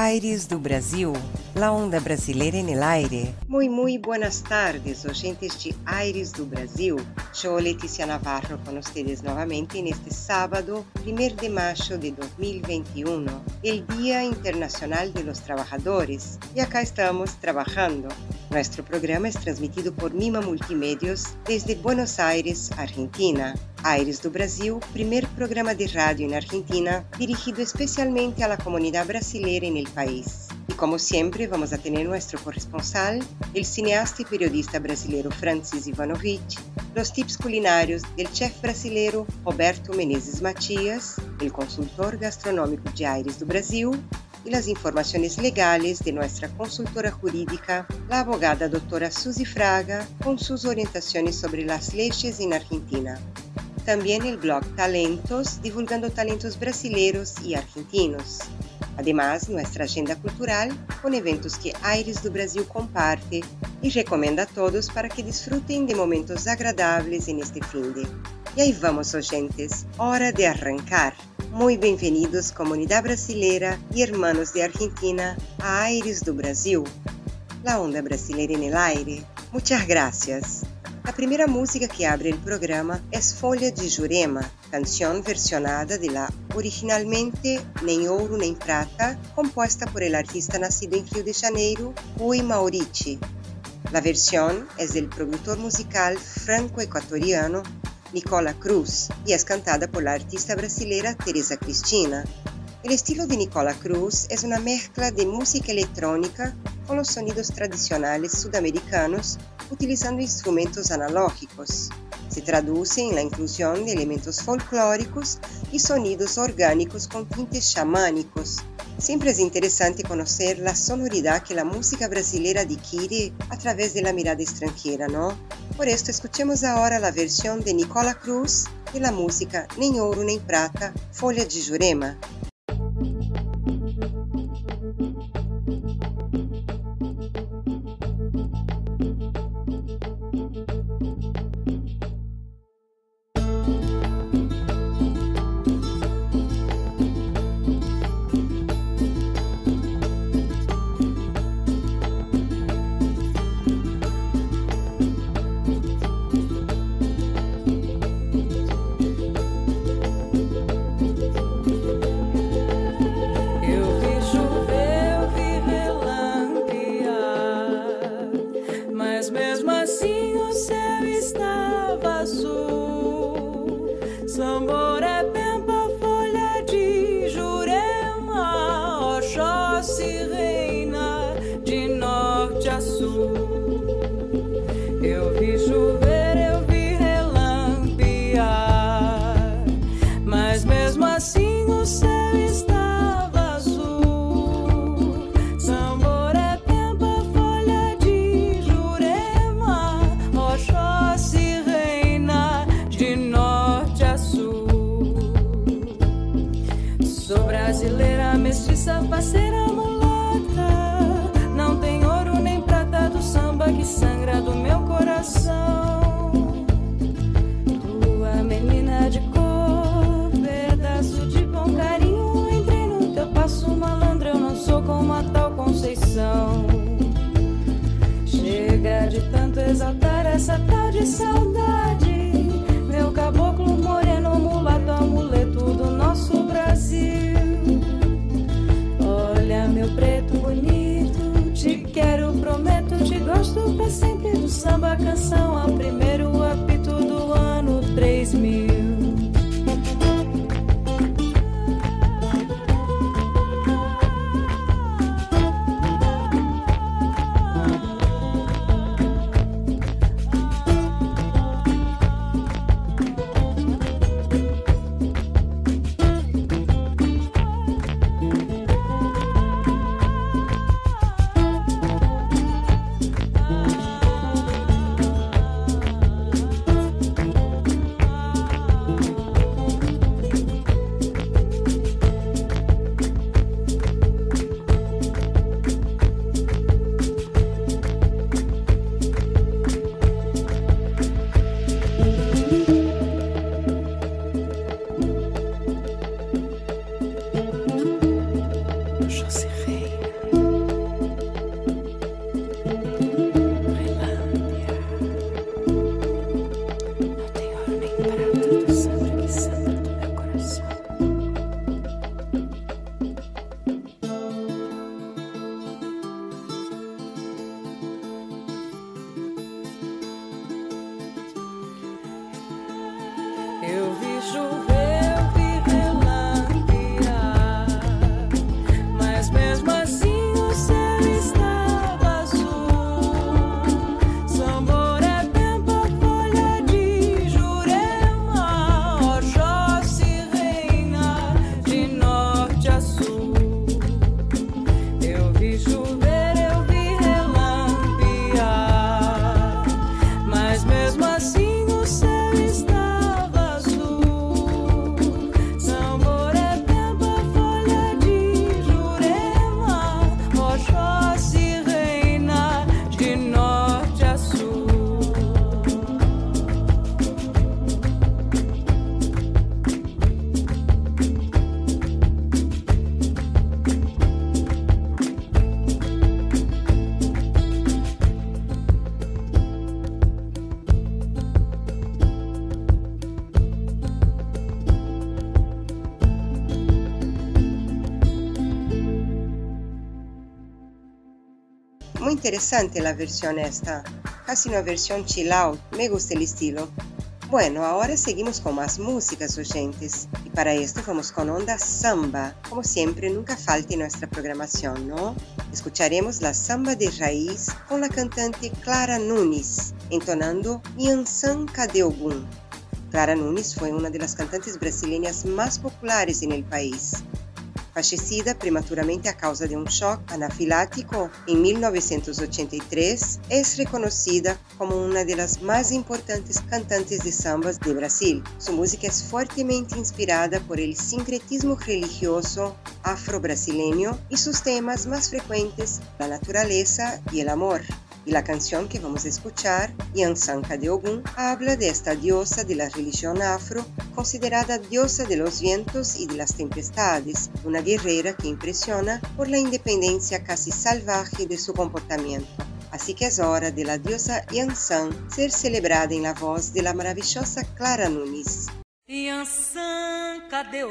Aires do Brasil, la onda brasileira en el aire. Muy, muy buenas tardes, oyentes de Aires do Brasil. Yo, Leticia Navarro, con ustedes nuevamente en este sábado, 1 de mayo de 2021, el Día Internacional de los Trabajadores. Y acá estamos trabajando. Nuestro programa es transmitido por Mima Multimedios desde Buenos Aires, Argentina. Aires do Brasil, primer programa de rádio en Argentina dirigido especialmente a la comunidad brasileira en el país. Y como siempre, vamos a tener nuestro corresponsal, el cineasta y periodista brasileiro Francis Ivanovich, los tips culinarios del chef brasileiro Roberto Menezes Matias, el consultor gastronómico de Aires do Brasil, y las informaciones legales de nuestra consultora jurídica, la abogada doctora Suzy Fraga, con sus orientaciones sobre las leyes en Argentina. También el blog Talentos, divulgando talentos brasileños y argentinos. Además, nuestra agenda cultural con eventos que Aires do Brasil comparte y recomienda a todos para que disfruten de momentos agradables en este fin de. Y ahí vamos, oyentes, hora de arrancar. Muy bienvenidos, comunidad brasileira y hermanos de Argentina, a Aires do Brasil, la onda brasileira en el aire. Muchas gracias. A primeira música que abre o programa é Folha de Jurema, canção versionada de la originalmente Nem Ouro Nem Prata, composta por el artista nascido em Rio de Janeiro, Rui Maurici. La versión es del productor musical franco-ecuatoriano Nicola Cruz y es cantada por la artista brasileira Teresa Cristina. El estilo de Nicola Cruz es una mezcla de música electrónica con los sonidos tradicionales sudamericanos utilizando instrumentos analógicos. Se traduce en la inclusión de elementos folclóricos y sonidos orgánicos con tintes chamánicos. Siempre es interesante conocer la sonoridad que la música brasileira adquiere a través de la mirada extranjera, ¿no? Por esto escuchemos ahora la versión de Nicola Cruz de la música Nem Ouro Nem Prata, Folha de Jurema, interesante la versión esta, casi una versión chill out, me gusta el estilo. Bueno, ahora seguimos con más músicas oyentes y para esto vamos con Onda Samba, como siempre nunca falta en nuestra programación, ¿no? Escucharemos la samba de raíz con la cantante Clara Nunes, entonando Yansan Cadeogun. Clara Nunes fue una de las cantantes brasileñas más populares en el país fallecida prematuramente a causa de un shock anafilático en 1983, es reconocida como una de las más importantes cantantes de sambas de Brasil. Su música es fuertemente inspirada por el sincretismo religioso afro-brasileño y sus temas más frecuentes, la naturaleza y el amor y la canción que vamos a escuchar, Yansanka de Ogun, habla de esta diosa de la religión afro, considerada diosa de los vientos y de las tempestades, una guerrera que impresiona por la independencia casi salvaje de su comportamiento. Así que es hora de la diosa Yansan ser celebrada en la voz de la maravillosa Clara Nunes. Yansanka de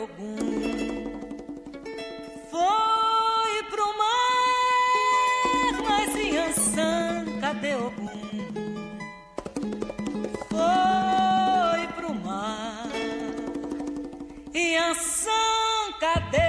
cadê Ogum? Foi pro mar. E Ansan, cadê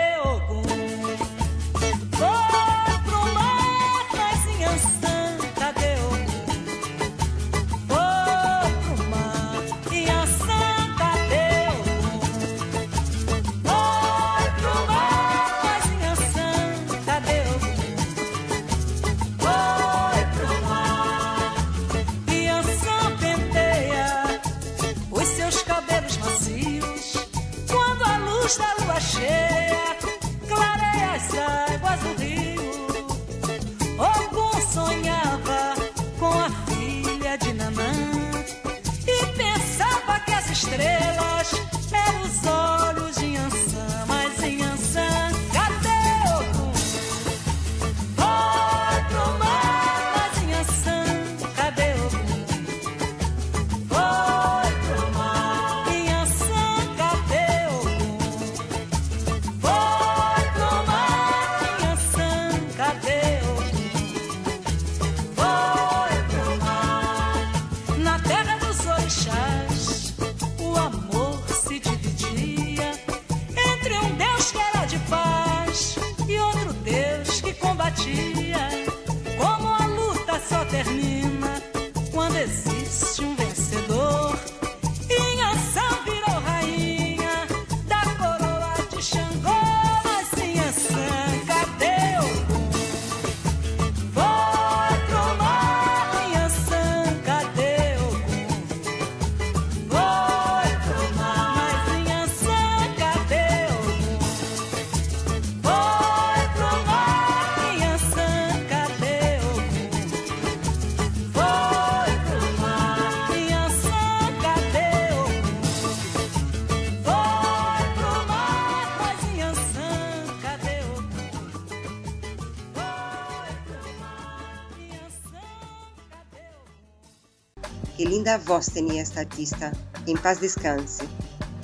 Ogum? linda voz tenía esta artista. En paz descanse.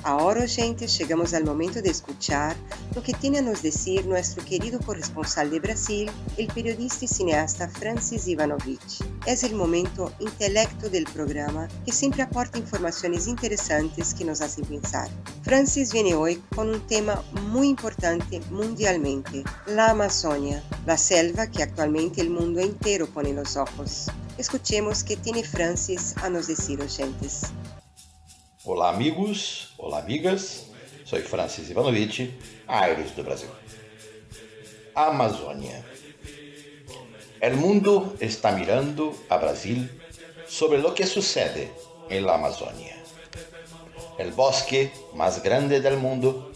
Ahora, gente, chegamos ao momento de escuchar lo que tiene a nos decir nuestro querido corresponsal de Brasil, el periodista y cineasta Francis Ivanovich. Es el momento intelecto del programa que siempre aporta informaciones interesantes que nos hacen pensar. Francis viene hoy con un tema muy importante mundialmente, la Amazonia, la selva que actualmente el mundo entero pone los ojos. Escuchemos qué tiene Francis a nos decir, oyentes. Olá, amigos, olá, amigas. Soy Francis Ivanovich, Aires do Brasil. Amazônia. El mundo está mirando a Brasil sobre lo que sucede en la Amazonia. El bosque más grande del mundo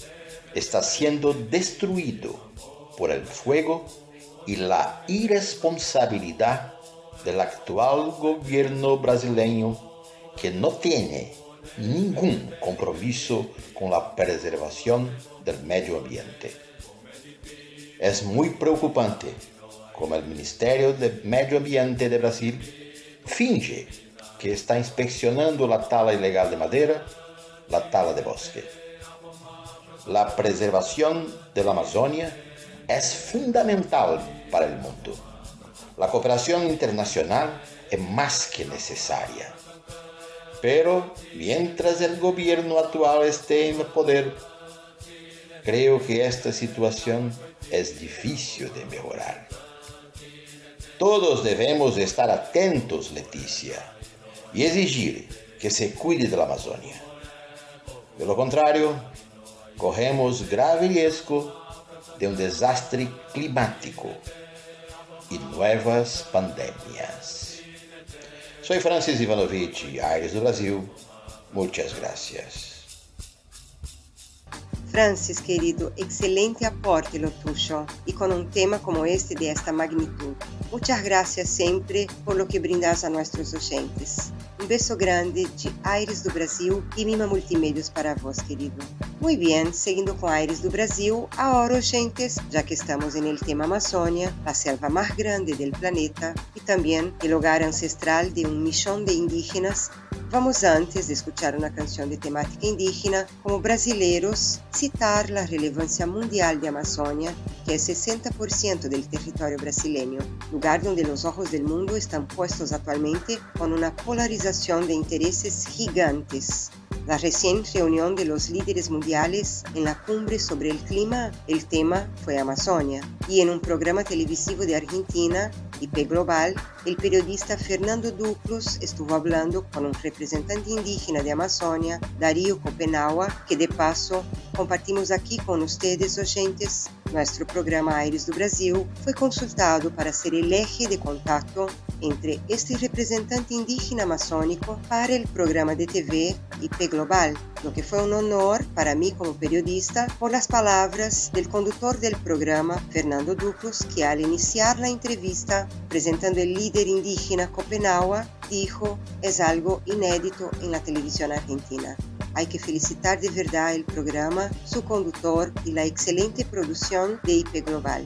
está siendo destruido por el fuego y la irresponsabilidad del actual gobierno brasileño que no tiene ningún compromiso con la preservación del medio ambiente. Es muy preocupante como el Ministerio de Medio Ambiente de Brasil finge que está inspeccionando la tala ilegal de madera, la tala de bosque. La preservación de la Amazonia es fundamental para el mundo. La cooperación internacional es más que necesaria. Pero mientras el gobierno actual esté en el poder, creo que esta situación es difícil de mejorar. Todos debemos estar atentos, Leticia, y exigir que se cuide de la Amazonia. De lo contrario, corremos grave riesgo de un desastre climático y nuevas pandemias. Soy Francis Ivanovich, Aires do Brasil. Muchas gracias. Francis, querido, excelente aporte lo tuyo y con un tema como este de esta magnitud. Muchas gracias siempre por lo que brindas a nuestros oyentes. Um beijo grande de Aires do Brasil e Mima Multimeios para vós, querido. Muito bem, seguindo com Aires do Brasil, agora, gentes, já que estamos no tema Amazônia, a selva mais grande do planeta e também o lugar ancestral de um milhão de indígenas, Vamos antes de escuchar una canción de temática indígena, como brasileiros, citar la relevancia mundial de Amazonia, que es 60% del territorio brasileño, lugar donde los ojos del mundo están puestos actualmente con una polarización de intereses gigantes. La reciente reunión de los líderes mundiales en la cumbre sobre el clima, el tema fue Amazonia, y en un programa televisivo de Argentina, IP Global, el periodista Fernando Duclos estuvo hablando con un representante indígena de Amazonia, Darío Copenaua, que de paso compartimos aquí con ustedes, oyentes. Nuestro programa Aires do Brasil foi consultado para ser el eje de contacto entre este representante indígena amazónico para el programa de TV IP Global, lo que fue un honor para mí como periodista por las palabras del conductor del programa, Fernando Duclos, que al iniciar la entrevista presentando el líder indígena Copenhague, dijo, es algo inédito en la televisión argentina. Hay que felicitar de verdad el programa, su conductor y la excelente producción de IP Global.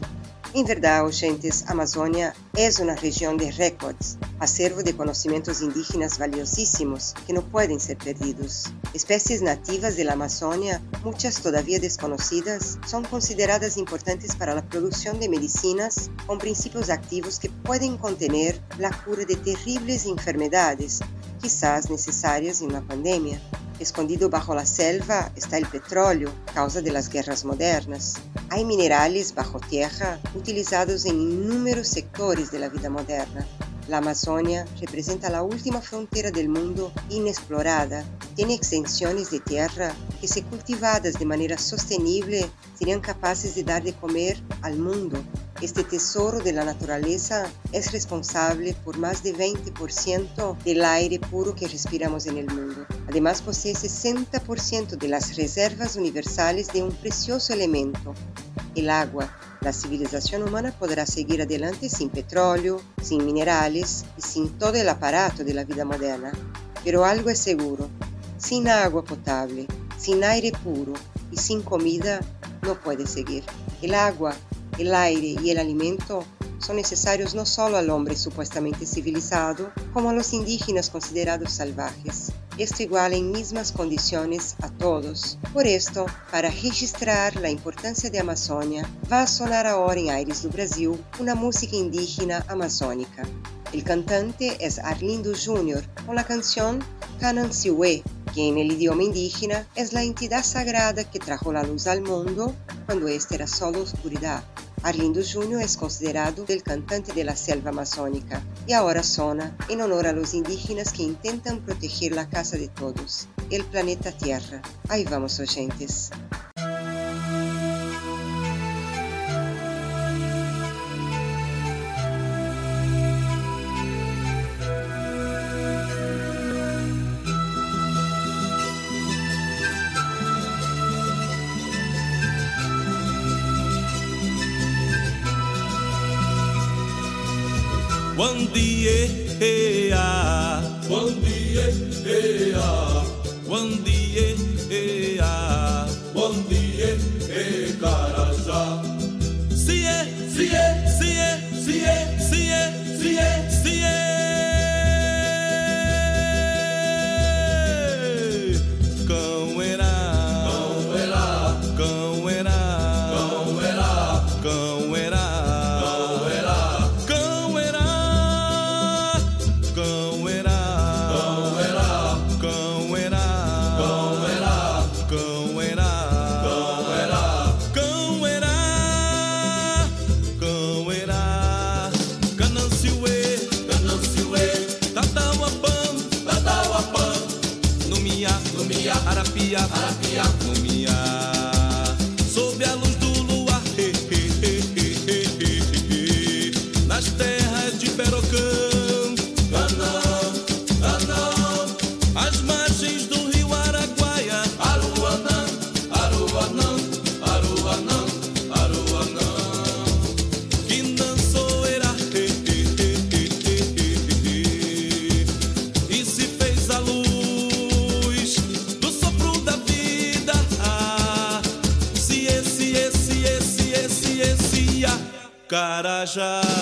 En verdad, oyentes, Amazonia es una región de récords, acervo de conocimientos indígenas valiosísimos que no pueden ser perdidos. Especies nativas de la Amazonia, muchas todavía desconocidas, son consideradas importantes para la producción de medicinas con principios activos que pueden contener la cura de terribles enfermedades, quizás necesarias en una pandemia. Escondido bajo la selva está el petróleo, causa de las guerras modernas. Hay minerales bajo tierra utilizados en inúmeros sectores de la vida moderna. La Amazonia representa la última frontera del mundo inexplorada. Tiene extensiones de tierra que, si cultivadas de manera sostenible, serían capaces de dar de comer al mundo este tesoro de la naturaleza es responsable por más de 20% del aire puro que respiramos en el mundo. Además posee 60% de las reservas universales de un precioso elemento, el agua. La civilización humana podrá seguir adelante sin petróleo, sin minerales y sin todo el aparato de la vida moderna. Pero algo es seguro, sin agua potable, sin aire puro y sin comida no puede seguir. El agua el aire y el alimento son necesarios no solo al hombre supuestamente civilizado, como a los indígenas considerados salvajes. Esto iguala en mismas condiciones a todos. Por esto, para registrar la importancia de Amazonia, va a sonar ahora en Aires do Brasil una música indígena amazónica. El cantante es Arlindo Jr. con la canción Canansiwe, que en el idioma indígena es la entidad sagrada que trajo la luz al mundo cuando éste era solo oscuridad. Arlindo Jr. es considerado el cantante de la selva amazónica y ahora sona en honor a los indígenas que intentan proteger la casa de todos, el planeta Tierra. Ahí vamos oyentes. dia, ea. Bom dia, ea. Bom dia, Abia. Abia. Russia.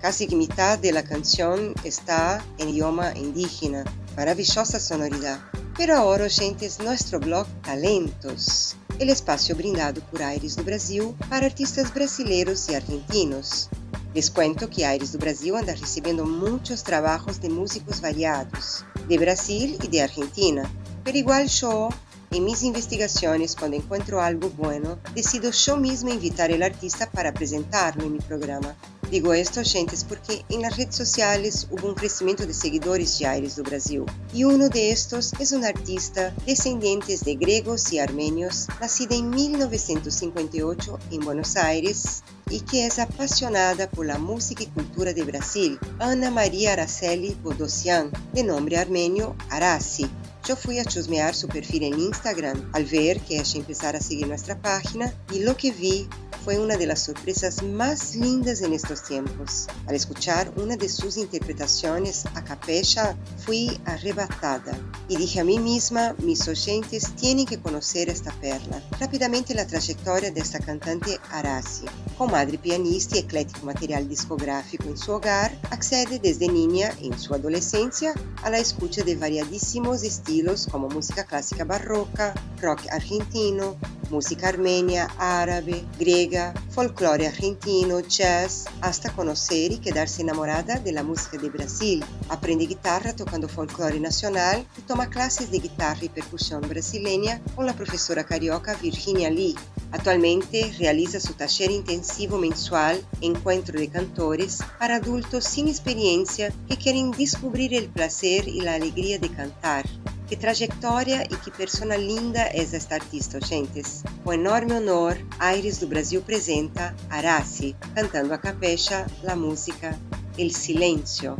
Casi que mitad de la canción está en idioma indígena. Maravillosa sonoridad. Pero ahora, es nuestro blog Talentos. El espacio brindado por Aires do Brasil para artistas brasileiros y argentinos. Les cuento que Aires do Brasil anda recibiendo muchos trabajos de músicos variados, de Brasil y de Argentina. Pero igual yo en mis investigaciones, cuando encuentro algo bueno, decido yo mismo invitar al artista para presentarlo en mi programa. Digo esto, gentes, porque en las redes sociales hubo un crecimiento de seguidores de Aires do Brasil. Y uno de estos es un artista descendiente de griegos y armenios, nacida en 1958 en Buenos Aires y que es apasionada por la música y cultura de Brasil, Ana María Araceli Bodosian, de nombre armenio Arasi. Yo fui a chusmear su perfil en Instagram al ver que ella empezara a seguir nuestra página y lo que vi fue una de las sorpresas más lindas en estos tiempos. Al escuchar una de sus interpretaciones a capella, fui arrebatada y dije a mí misma, mis oyentes tienen que conocer esta perla. Rápidamente la trayectoria de esta cantante Arasi. Con madre pianista y eclético material discográfico en su hogar, accede desde niña en su adolescencia a la escucha de variadísimos estilos como música clásica barroca, rock argentino, música armenia, árabe, griega, folclore argentino, jazz, hasta conocer y quedarse enamorada de la música de Brasil. Aprende guitarra tocando folclore nacional y toma clases de guitarra y percusión brasileña con la profesora carioca Virginia Lee. Actualmente realiza su taller intensivo mensual Encuentro de Cantores para adultos sin experiencia que quieren descubrir el placer y la alegría de cantar. Que trajetória e que persona linda é esta artista, gentes. Com enorme honor, Aires do Brasil apresenta Araci, cantando a capecha a música El Silêncio.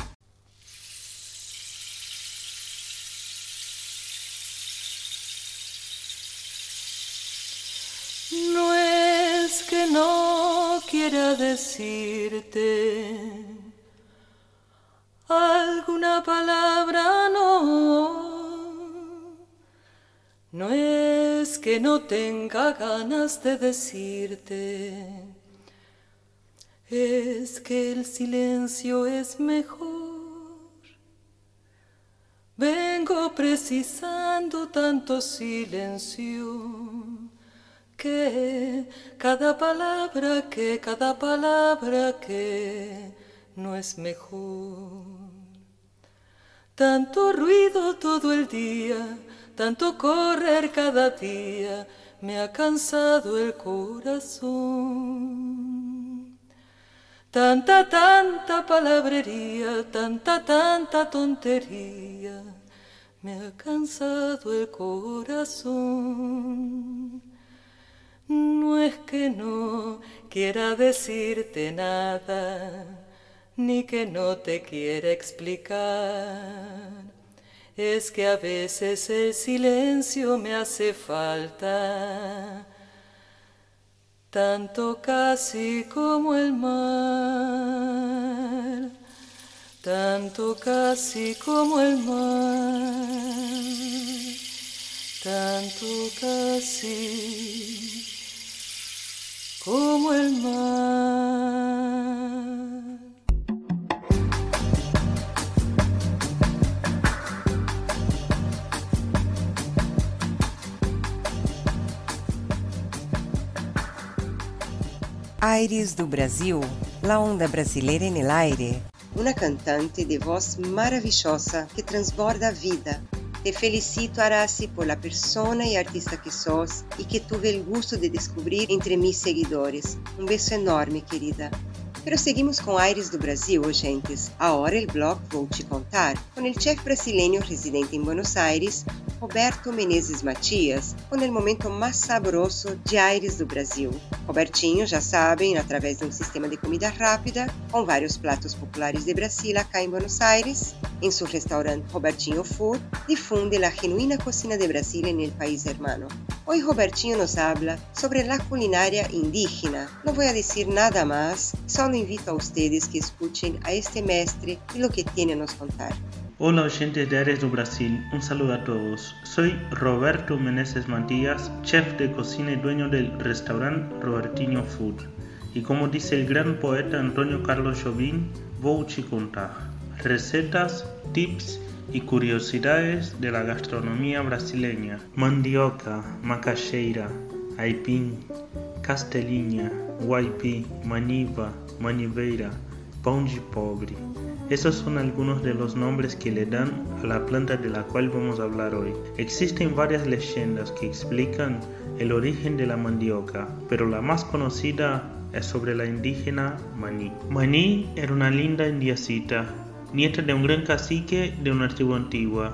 No es que no quiera decirte alguna palabra, no no es que no tenga ganas de decirte, es que el silencio es mejor. Vengo precisando tanto silencio que cada palabra que, cada palabra que no es mejor. Tanto ruido todo el día tanto correr cada día me ha cansado el corazón. Tanta, tanta palabrería, tanta, tanta tontería, me ha cansado el corazón. No es que no quiera decirte nada, ni que no te quiera explicar es que a veces el silencio me hace falta, tanto casi como el mar, tanto casi como el mar, tanto casi como el mar. Aires do Brasil, la onda brasileira en el aire. Una cantante de voz maravillosa que transborda vida. Te felicito, Arasi, por la persona y artista que sos y que tuve el gusto de descubrir entre mis seguidores. Un beso enorme, querida. Pero seguimos com Aires do Brasil, gentes. Agora o blog Vou Te Contar, com o chefe brasileiro residente em Buenos Aires, Roberto Menezes Matias, com o momento mais saboroso de Aires do Brasil. Robertinho, já sabem, através de um sistema de comida rápida, com vários pratos populares de Brasil acá em Buenos Aires, em seu restaurante Robertinho Food, difunde a genuína cocina de Brasil el país hermano. Hoy Robertinho nos habla sobre la culinaria indígena. Voy a decir nada más, invito a ustedes que escuchen a este mestre y lo que tiene a nos contar. Hola oyentes de Ares do Brasil, un saludo a todos. Soy Roberto Meneses Matías, chef de cocina y dueño del restaurante Robertinho Food. Y como dice el gran poeta Antonio Carlos Jobim, vou te contar recetas, tips y curiosidades de la gastronomía brasileña. Mandioca, macaxeira, aipim, castelinha, guaipi, maniva, maniveira, pão pobre. Esos son algunos de los nombres que le dan a la planta de la cual vamos a hablar hoy. Existen varias leyendas que explican el origen de la mandioca, pero la más conocida es sobre la indígena Maní. Maní era una linda indiacita, nieta de un gran cacique de una tribu antigua.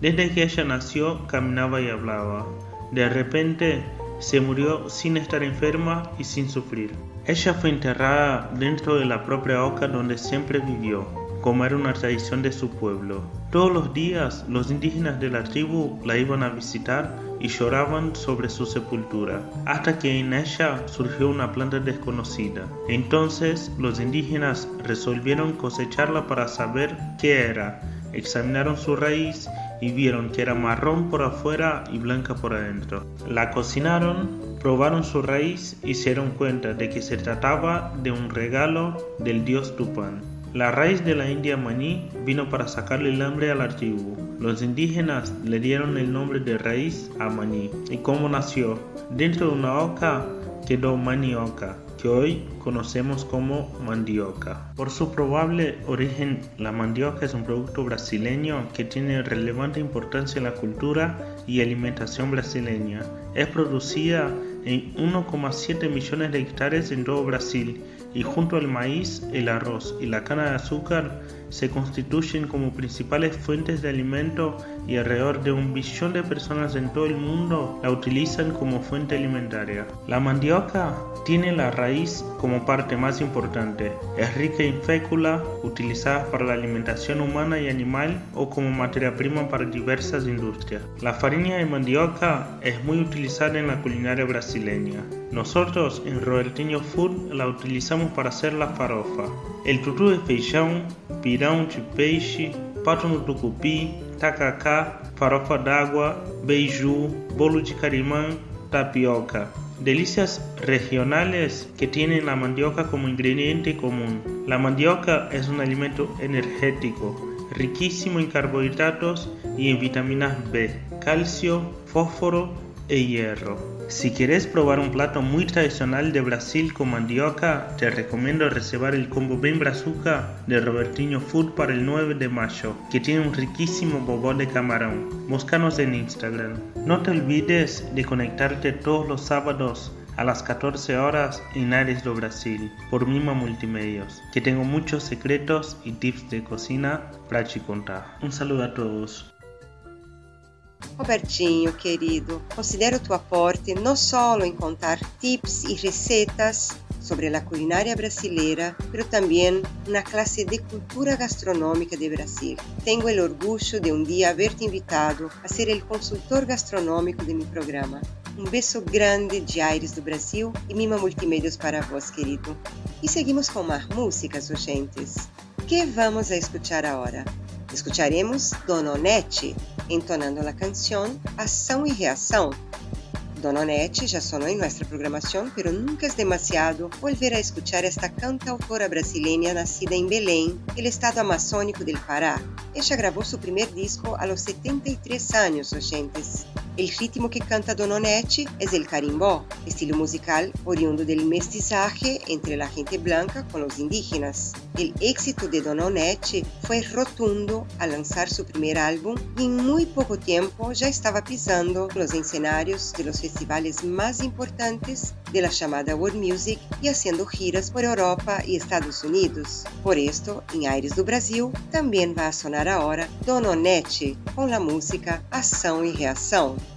Desde que ella nació caminaba y hablaba. De repente se murió sin estar enferma y sin sufrir. Ella fue enterrada dentro de la propia oca donde siempre vivió como era una tradición de su pueblo. Todos los días los indígenas de la tribu la iban a visitar y lloraban sobre su sepultura, hasta que en ella surgió una planta desconocida. Entonces los indígenas resolvieron cosecharla para saber qué era. Examinaron su raíz y vieron que era marrón por afuera y blanca por adentro. La cocinaron, probaron su raíz y se dieron cuenta de que se trataba de un regalo del dios Tupán. La raíz de la India maní vino para sacarle el hambre al tribu. Los indígenas le dieron el nombre de raíz a maní. ¿Y cómo nació? Dentro de una oca quedó manioca, que hoy conocemos como mandioca. Por su probable origen, la mandioca es un producto brasileño que tiene relevante importancia en la cultura y alimentación brasileña. Es producida en 1,7 millones de hectáreas en todo Brasil y junto al maíz, el arroz y la cana de azúcar se constituyen como principales fuentes de alimento y alrededor de un billón de personas en todo el mundo la utilizan como fuente alimentaria. La mandioca tiene la raíz como parte más importante. Es rica en fécula, utilizada para la alimentación humana y animal o como materia prima para diversas industrias. La farina de mandioca es muy utilizada en la culinaria brasileña. Nosotros en Robertinho Food la utilizamos para hacer la farofa. El tutu de feijão, pirão de peixe, pato no tucupi, tacacá, farofa d'água, beiju, bolo de carimã, tapioca. Delicias regionales que tienen la mandioca como ingrediente común. La mandioca es un alimento energético, riquísimo en carbohidratos y en vitaminas B, calcio, fósforo e hierro. Si quieres probar un plato muy tradicional de Brasil con mandioca, te recomiendo reservar el combo Bem Brazuca de Robertinho Food para el 9 de mayo, que tiene un riquísimo bobó de camarón. Búscanos en Instagram. No te olvides de conectarte todos los sábados a las 14 horas en Ares do Brasil por Mima Multimedios, que tengo muchos secretos y tips de cocina para te contar. Un saludo a todos. Robertinho, querido, considero tu aporte não só em contar tips e receitas sobre a culinária brasileira, mas também uma classe de cultura gastronômica de Brasil. Tenho o orgulho de um dia haber-te invitado a ser o consultor gastronômico de meu programa. Um beijo grande de Aires do Brasil e Mima Multimeios para vós, querido. E seguimos com mais músicas, oyentes. Que vamos a escuchar agora? Escucharemos Dononete entonando la canción Ação y Reacción. Dona Onete ya sonó en nuestra programación, pero nunca es demasiado volver a escuchar esta cantautora brasileña nacida en Belém, el estado amazónico del Pará. Ella grabó su primer disco a los 73 años, oyentes. El ritmo que canta Dona Onete es el carimbó, estilo musical oriundo del mestizaje entre la gente blanca con los indígenas. El éxito de Dona Onete fue rotundo al lanzar su primer álbum y en muy poco tiempo ya estaba pisando los escenarios de los festivales más importantes de la llamada World Music y haciendo giras por Europa y Estados Unidos. Por esto, en Aires do Brasil también va a sonar ahora Dona Onete con la música Ação y Reação.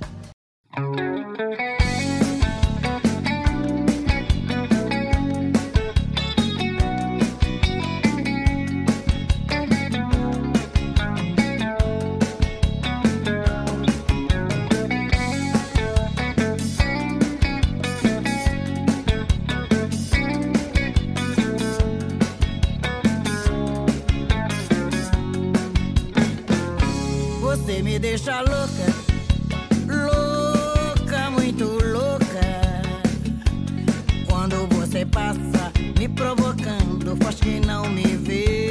Você me deixa louca. Faz que não me vê.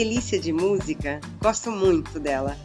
Delícia de música! Gosto muito dela.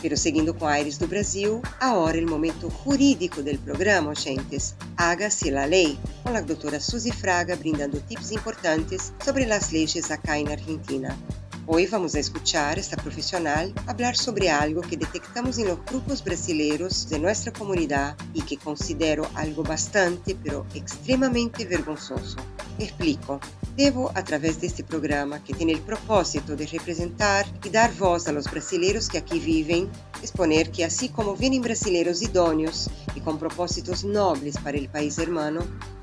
Pero seguindo com Aires do Brasil, agora o momento jurídico del programa, oyentes. Hágase la lei, com a doutora Suzy Fraga brindando tips importantes sobre as leis acá na Argentina. Hoy vamos a escuchar esta profesional hablar sobre algo que detectamos en los grupos brasileños de nuestra comunidad y que considero algo bastante pero extremadamente vergonzoso. Explico. Devo, a través de este programa, que tiene el propósito de representar y dar voz a los brasileños que aquí viven, exponer que así como vienen brasileños idóneos y con propósitos nobles para el país hermano,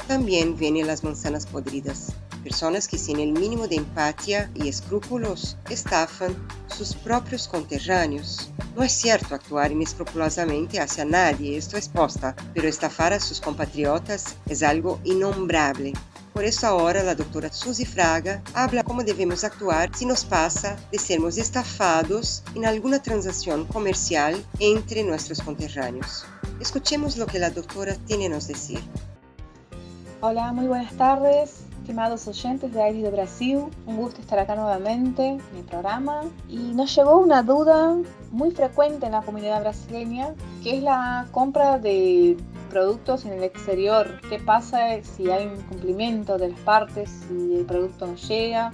también vienen las manzanas podridas. Personas que sin el mínimo de empatía y escrúpulos estafan sus propios conterráneos. No es cierto actuar inescrupulosamente hacia nadie, esto es posta, pero estafar a sus compatriotas es algo innombrable. Por eso ahora la doctora Suzy Fraga habla cómo debemos actuar si nos pasa de sermos estafados en alguna transacción comercial entre nuestros conterráneos. Escuchemos lo que la doctora tiene nos decir. Hola, muy buenas tardes, estimados oyentes de Aires de Brasil. Un gusto estar acá nuevamente en el programa. Y nos llegó una duda muy frecuente en la comunidad brasileña, que es la compra de productos en el exterior. ¿Qué pasa si hay un incumplimiento de las partes, si el producto no llega,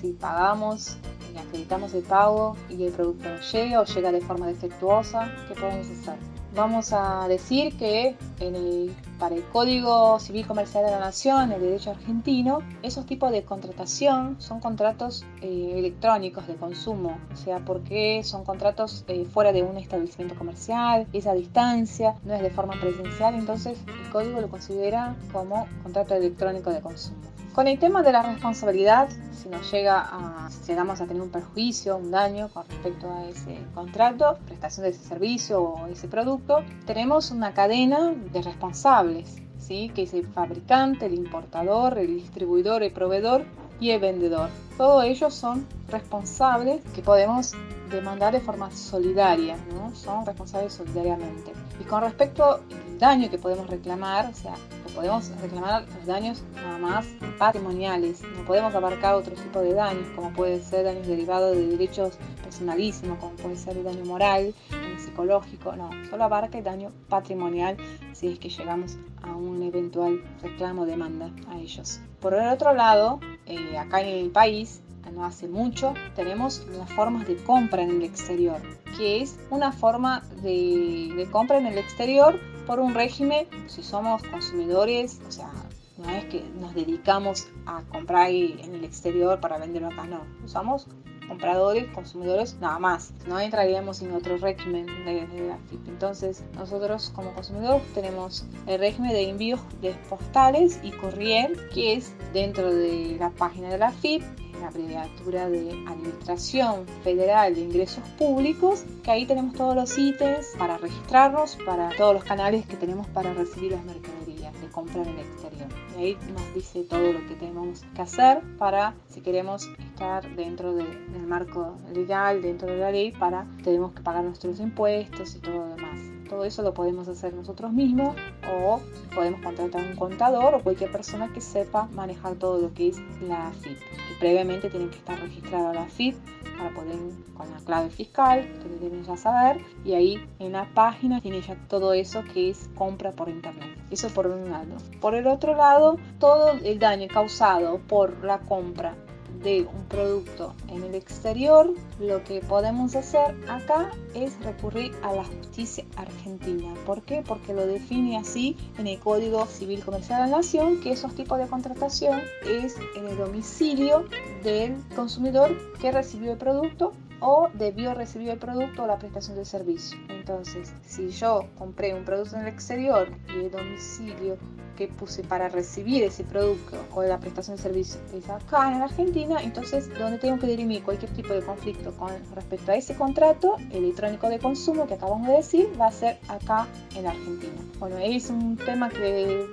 si pagamos y acreditamos el pago y el producto no llega o llega de forma defectuosa? ¿Qué podemos hacer? Vamos a decir que en el para el Código Civil Comercial de la Nación, el derecho argentino, esos tipos de contratación son contratos eh, electrónicos de consumo, o sea, porque son contratos eh, fuera de un establecimiento comercial, es a distancia, no es de forma presencial, entonces el código lo considera como contrato electrónico de consumo. Con el tema de la responsabilidad, si nos llega a, si llegamos a tener un perjuicio, un daño con respecto a ese contrato, prestación de ese servicio o ese producto, tenemos una cadena de responsables, ¿sí? que es el fabricante, el importador, el distribuidor, el proveedor y el vendedor. Todos ellos son responsables que podemos demandar de forma solidaria, ¿no? son responsables solidariamente. Y con respecto al daño que podemos reclamar, o sea, podemos reclamar los daños nada más patrimoniales, no podemos abarcar otro tipo de daños, como puede ser daños derivados de derechos personalísimos, como puede ser el daño moral, el psicológico, no, solo abarca el daño patrimonial si es que llegamos a un eventual reclamo o demanda a ellos. Por el otro lado, eh, acá en el país no hace mucho, tenemos las formas de compra en el exterior, que es una forma de, compra en el exterior por un régimen, si somos consumidores, o sea, no es que nos dedicamos a comprar en el exterior para venderlo acá, no, somos compradores, consumidores, nada más. No entraríamos en otro régimen de, la FIP. Entonces, nosotros como consumidores tenemos el régimen de envíos de postales y courier, que es dentro de la página de la FIP la abreviatura de Administración Federal de Ingresos Públicos, que ahí tenemos todos los ítems para registrarnos, para todos los canales que tenemos para recibir las mercaderías de compra en el exterior. Y ahí nos dice todo lo que tenemos que hacer para, si queremos estar dentro del marco legal, dentro de la ley, para tenemos que pagar nuestros impuestos y todo lo demás. Todo eso lo podemos hacer nosotros mismos o podemos contratar un contador o cualquier persona que sepa manejar todo lo que es la FIP. Que previamente tienen que estar registrados a la FIP para poder con la clave fiscal, que deben ya saber, y ahí en la página tiene ya todo eso que es compra por internet. Eso por un lado. Por el otro lado, todo el daño causado por la compra de un producto en el exterior, lo que podemos hacer acá es recurrir a la justicia argentina. ¿Por qué? Porque lo define así en el Código Civil Comercial de la Nación que esos tipos de contratación es en el domicilio del consumidor que recibió el producto o debió recibir el producto o la prestación del servicio. Entonces, si yo compré un producto en el exterior y el domicilio que puse para recibir ese producto o la prestación de servicio es acá en Argentina, entonces donde tengo que dirimir cualquier tipo de conflicto con respecto a ese contrato electrónico de consumo que acabamos de decir va a ser acá en Argentina. Bueno, es un tema que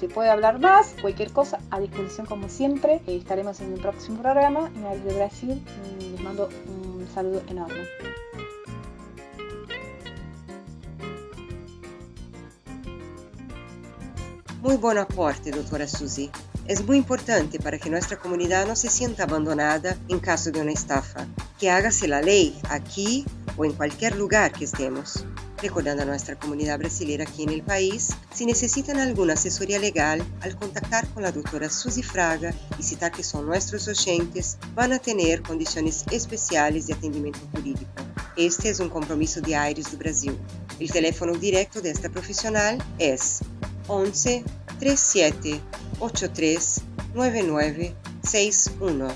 se puede hablar más, cualquier cosa a disposición como siempre. estaremos en el próximo programa en de Brasil. Les mando un saludo enorme. Muy buen aporte, doutora Suzy. Es muy importante para que nuestra comunidad no se sienta abandonada en caso de una estafa. Que hágase la ley aquí o en cualquier lugar que estemos. Recordando a nuestra comunidad brasileña aquí en el país, si necesitan alguna asesoría legal, al contactar con la doctora Suzy Fraga y citar que son nuestros oyentes, van a tener condiciones especiales de atendimiento jurídico. Este es un compromiso de Aires do Brasil. El teléfono directo de esta profesional es 11 37 83 99 61.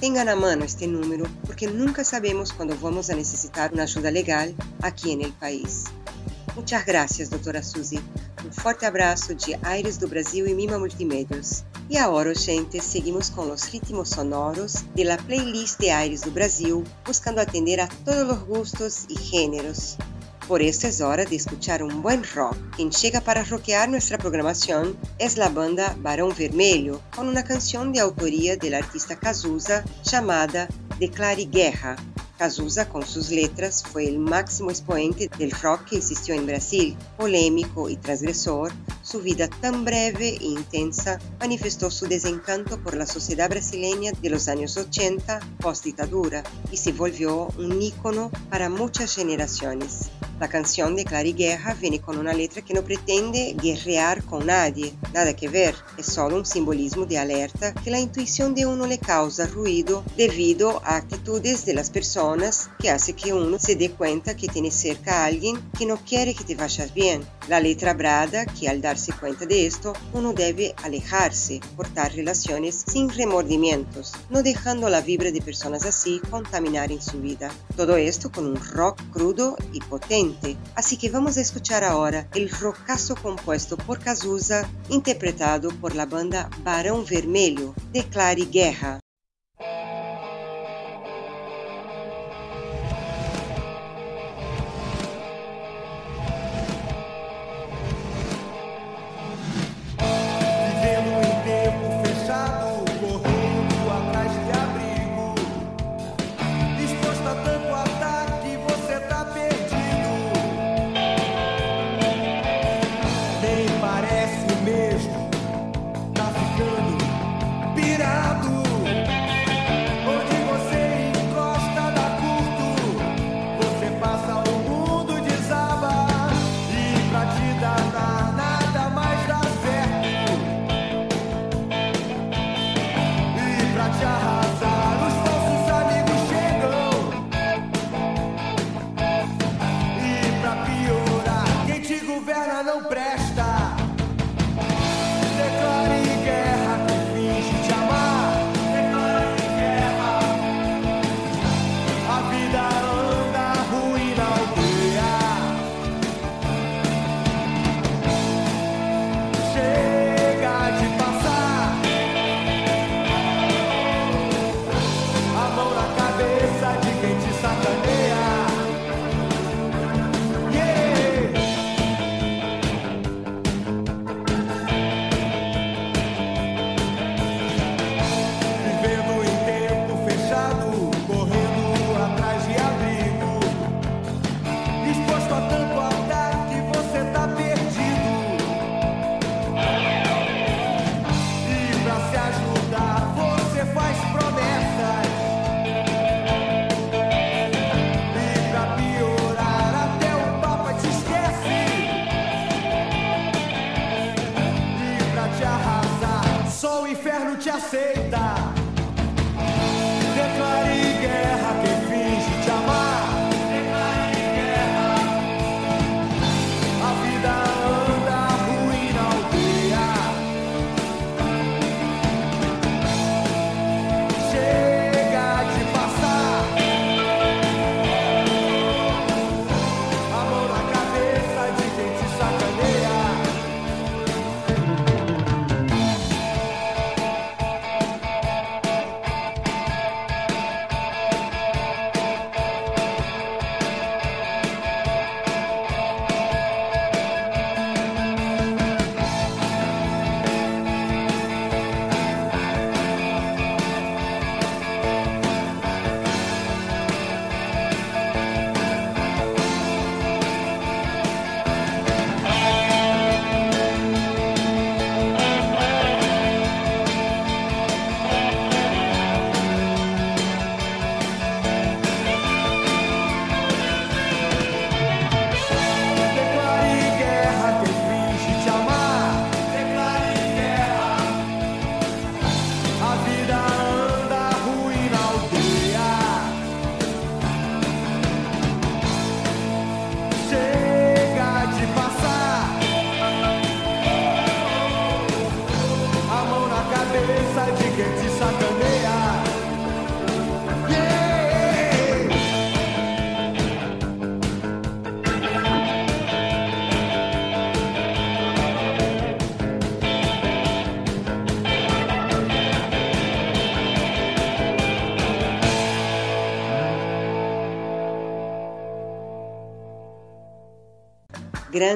Tengan a mano este número porque nunca sabemos cuando vamos a necesitar una ayuda legal aquí en el país. Muchas gracias, doutora Suzy. Um forte abraço de Aires do Brasil e Mima Multimedios. E agora, gente, seguimos com os ritmos sonoros de la playlist de Aires do Brasil, buscando atender a todos os gustos e gêneros. Por esto es hora de escuchar un buen rock. Quien llega para rockear nuestra programación es la banda Barón Vermelho, con una canción de autoría del artista Cazuza llamada Declare Guerra. Cazuza, con sus letras, fue el máximo exponente del rock que existió en Brasil. Polémico y transgresor, su vida tan breve e intensa manifestó su desencanto por la sociedad brasileña de los años 80, post-ditadura, y se volvió un ícono para muchas generaciones. La canción de Clary Guerra viene con una letra que no pretende guerrear con nadie, nada que ver, es solo un simbolismo de alerta que la intuición de uno le causa ruido debido a actitudes de las personas que hace que uno se dé cuenta que tiene cerca a alguien que no quiere que te vayas bien. La letra brada que al darse cuenta de esto uno debe alejarse, cortar relaciones sin remordimientos, no dejando la vibra de personas así contaminar en su vida. Todo esto con un rock crudo y potente. Así que vamos a escuchar ahora el rockazo compuesto por Cazuza, interpretado por la banda Barão Vermelho, de Clary Guerra.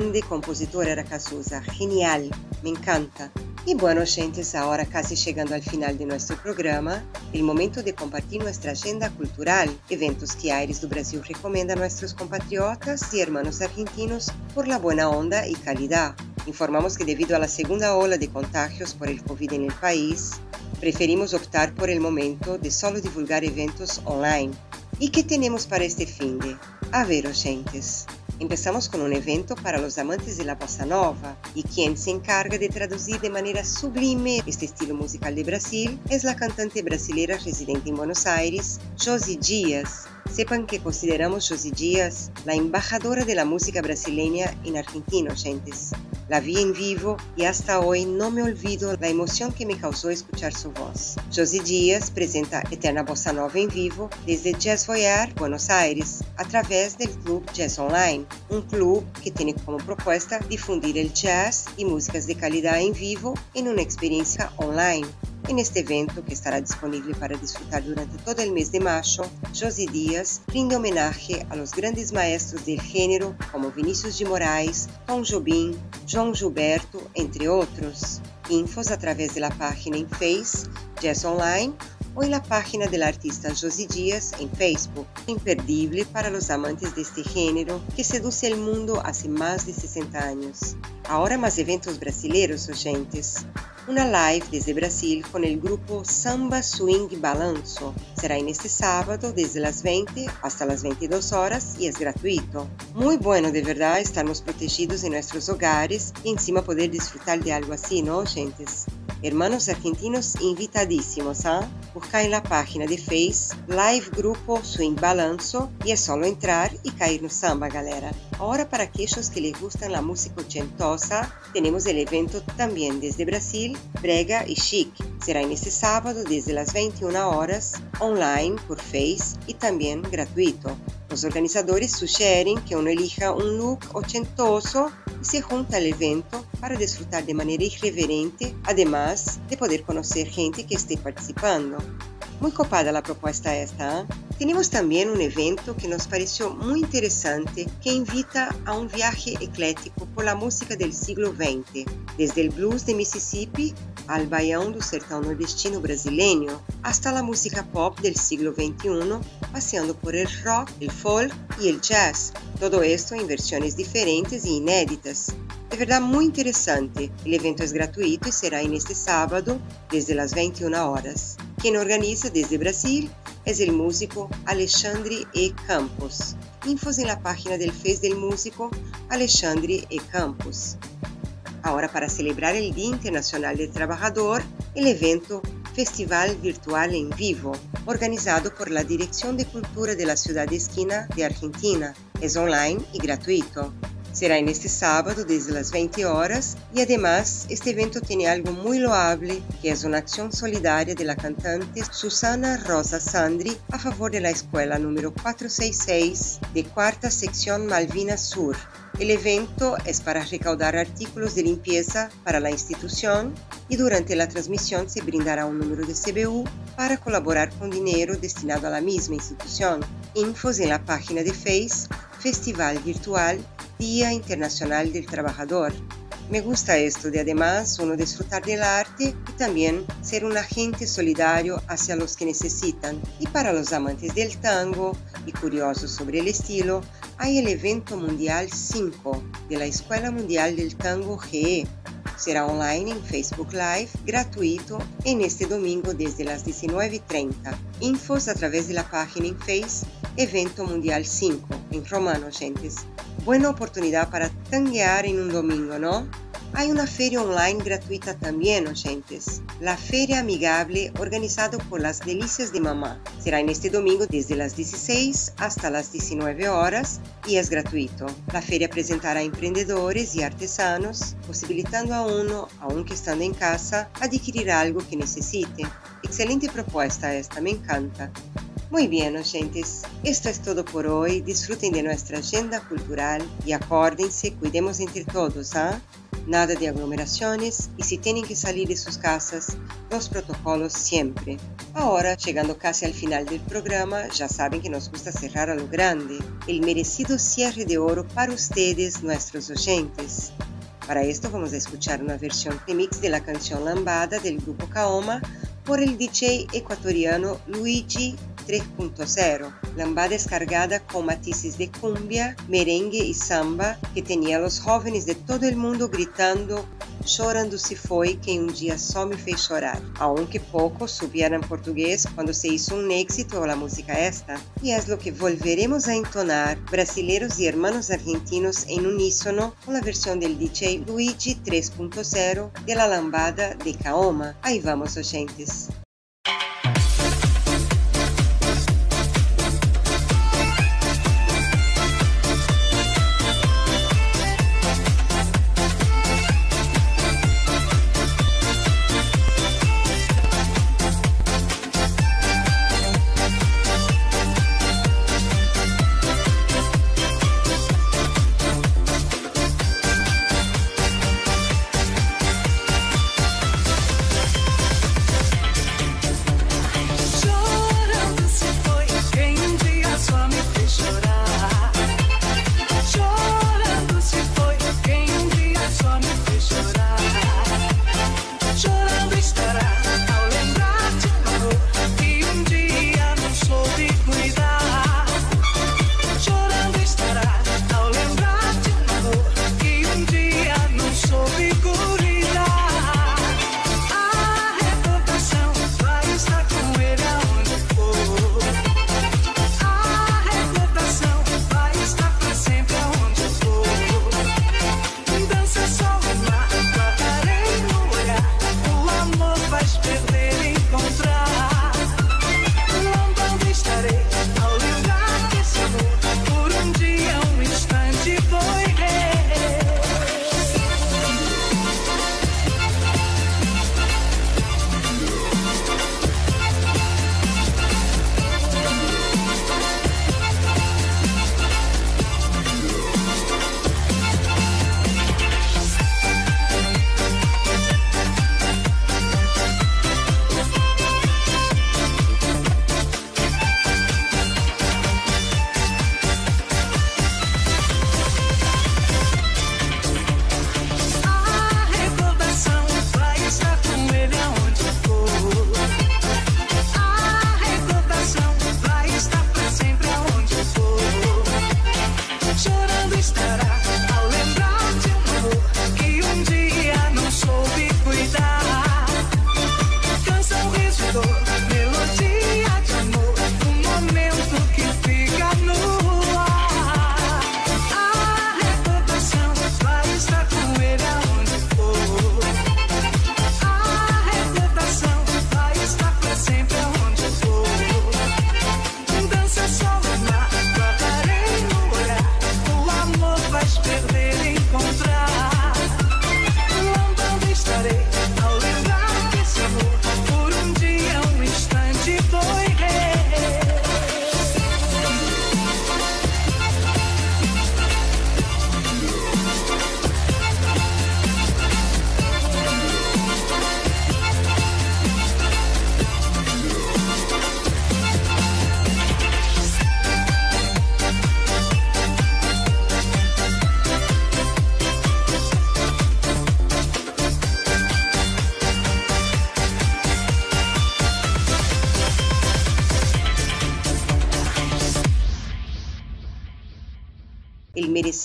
Grande compositora era Cazuza, genial, me encanta. Y bueno, oyentes, ahora casi llegando al final de nuestro programa, el momento de compartir nuestra agenda cultural, eventos que Aires do Brasil recomienda a nuestros compatriotas y hermanos argentinos por la buena onda y calidad. Informamos que debido a la segunda ola de contagios por el COVID en el país, preferimos optar por el momento de solo divulgar eventos online. ¿Y qué tenemos para este fin de? A ver, oyentes. Empezamos con un evento para los amantes de la bossa nova y quien se encarga de traducir de manera sublime este estilo musical de Brasil es la cantante brasilera residente en Buenos Aires, Josie Dias. Sepan que consideramos Josie Dias la embajadora de la música brasileña en Argentina, oyentes. La vi en vivo y hasta hoy no me olvido la emoción que me causó escuchar su voz. Josie Dias presenta Eterna Bossa Nova en vivo desde Jazz Voyage, Buenos Aires, a través del Club Jazz Online, un club que tiene como propuesta difundir el jazz y músicas de calidad en vivo en una experiencia online. En este evento, que estará disponible para disfrutar durante todo el mes de mayo, Josie Díaz rinde homenaje a los grandes maestros del género como Vinícius de Moraes, Tom Jobim, João Gilberto, entre otros. Infos a través de la página en Face, Jazz Online, o en la página del artista Josie Díaz en Facebook. Imperdible para los amantes de este género que seduce el mundo hace más de 60 años. Ahora más eventos brasileños, oyentes una live desde Brasil con el grupo Samba Swing Balanço. Será en este sábado desde las 20 hasta las 22 horas y es gratuito. Muy bueno de verdad estarnos protegidos en nuestros hogares y encima poder disfrutar de algo así, ¿no, oyentes? Hermanos argentinos invitadísimos, ¿ah? Busca en la página de Face Live Grupo Swing Balanço y es solo entrar y caer no samba, galera. Ahora para aquellos que les gustan la música ochentosa, tenemos el evento también desde Brasil, Brega y Chic. Será en este sábado desde las 21 horas, online por Face y también gratuito. Los organizadores sugieren que uno elija un look ochentoso y se junta al evento para disfrutar de manera irreverente, además de poder conocer gente que esté participando. Muy copada la propuesta esta. ¿eh? Tenemos también un evento que nos pareció muy interesante que invita a un viaje eclético por la música del siglo XX, desde el blues de Mississippi al baião do sertão nordestino brasileño, hasta la música pop del siglo XXI, paseando por el rock, el folk y el jazz. Todo esto en versiones diferentes y inéditas. De verdad muy interesante. El evento es gratuito y será en este sábado desde las 21 horas. Quien organiza desde Brasil es el músico Alexandre E. Campos. Infos en la página del Face del músico Alexandre E. Campos. Ahora para celebrar el Día Internacional del Trabajador, el evento Festival Virtual en Vivo, organizado por la Dirección de Cultura de la Ciudad Esquina de Argentina. Es online y gratuito. Será en este sábado desde las 20 horas y además este evento tiene algo muy loable que es una acción solidaria de la cantante Susana Rosa Sandri a favor de la escuela número 466 de cuarta sección Malvinas Sur. El evento es para recaudar artículos de limpieza para la institución y durante la transmisión se brindará un número de CBU para colaborar con dinero destinado a la misma institución. Infos en la página de Face Festival Virtual Día Internacional del Trabajador. Me gusta esto de además uno disfrutar del arte y también ser un agente solidario hacia los que necesitan. Y para los amantes del tango y curiosos sobre el estilo, hay el evento mundial 5 de la Escuela Mundial del Tango GE. Será online en Facebook Live, gratuito, en este domingo desde las 19.30. Infos a través de la página en Face Evento Mundial 5, en romano, gentes. Buena oportunidad para tanguear en un domingo, ¿no? Hay una feria online gratuita también, oyentes. La Feria Amigable, organizada por las Delicias de Mamá. Será en este domingo desde las 16 hasta las 19 horas y es gratuito. La feria presentará emprendedores y artesanos, posibilitando a uno, aunque estando en casa, adquirir algo que necesite. Excelente propuesta esta, me encanta. Muy bien, oyentes, esto es todo por hoy. Disfruten de nuestra agenda cultural y acuérdense, cuidemos entre todos, ¿ah? Nada de aglomeraciones y si tienen que salir de sus casas, los protocolos siempre. Ahora, llegando casi al final del programa, ya saben que nos gusta cerrar a lo grande, el merecido cierre de oro para ustedes, nuestros oyentes. Para esto vamos a escuchar una versión remix de la canción Lambada del grupo Kaoma por el DJ ecuatoriano Luigi 3.0, lambada descargada con matices de cumbia, merengue y samba que tenía a los jóvenes de todo el mundo gritando Chorando se foi quem um dia só me fez chorar. Aunque pouco supieran português quando se hizo um éxito a música esta, e é lo que volveremos a entonar brasileiros e hermanos argentinos em unísono com a versão del DJ Luigi 3.0 de La Lambada de Kaoma. Aí vamos, oyentes.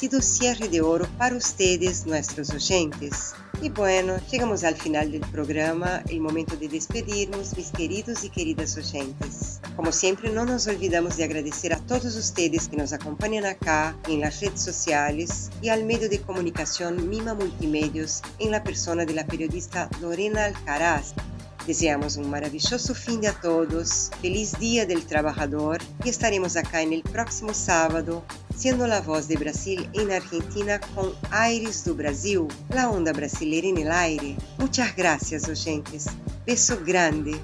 Merecido cierre de oro para ustedes, nuestros oyentes. Y bueno, llegamos al final del programa, el momento de despedirnos, mis queridos y queridas oyentes. Como siempre, no nos olvidamos de agradecer a todos ustedes que nos acompañan acá en las redes sociales y al medio de comunicación Mima Multimedios en la persona de la periodista Lorena Alcaraz. Deseamos un maravilloso fin de a todos, feliz Día del Trabajador y estaremos acá en el próximo sábado siendo la voz de Brasil en Argentina con Aires do Brasil, la onda brasileira en el aire. Muchas gracias, oyentes. Beso grande.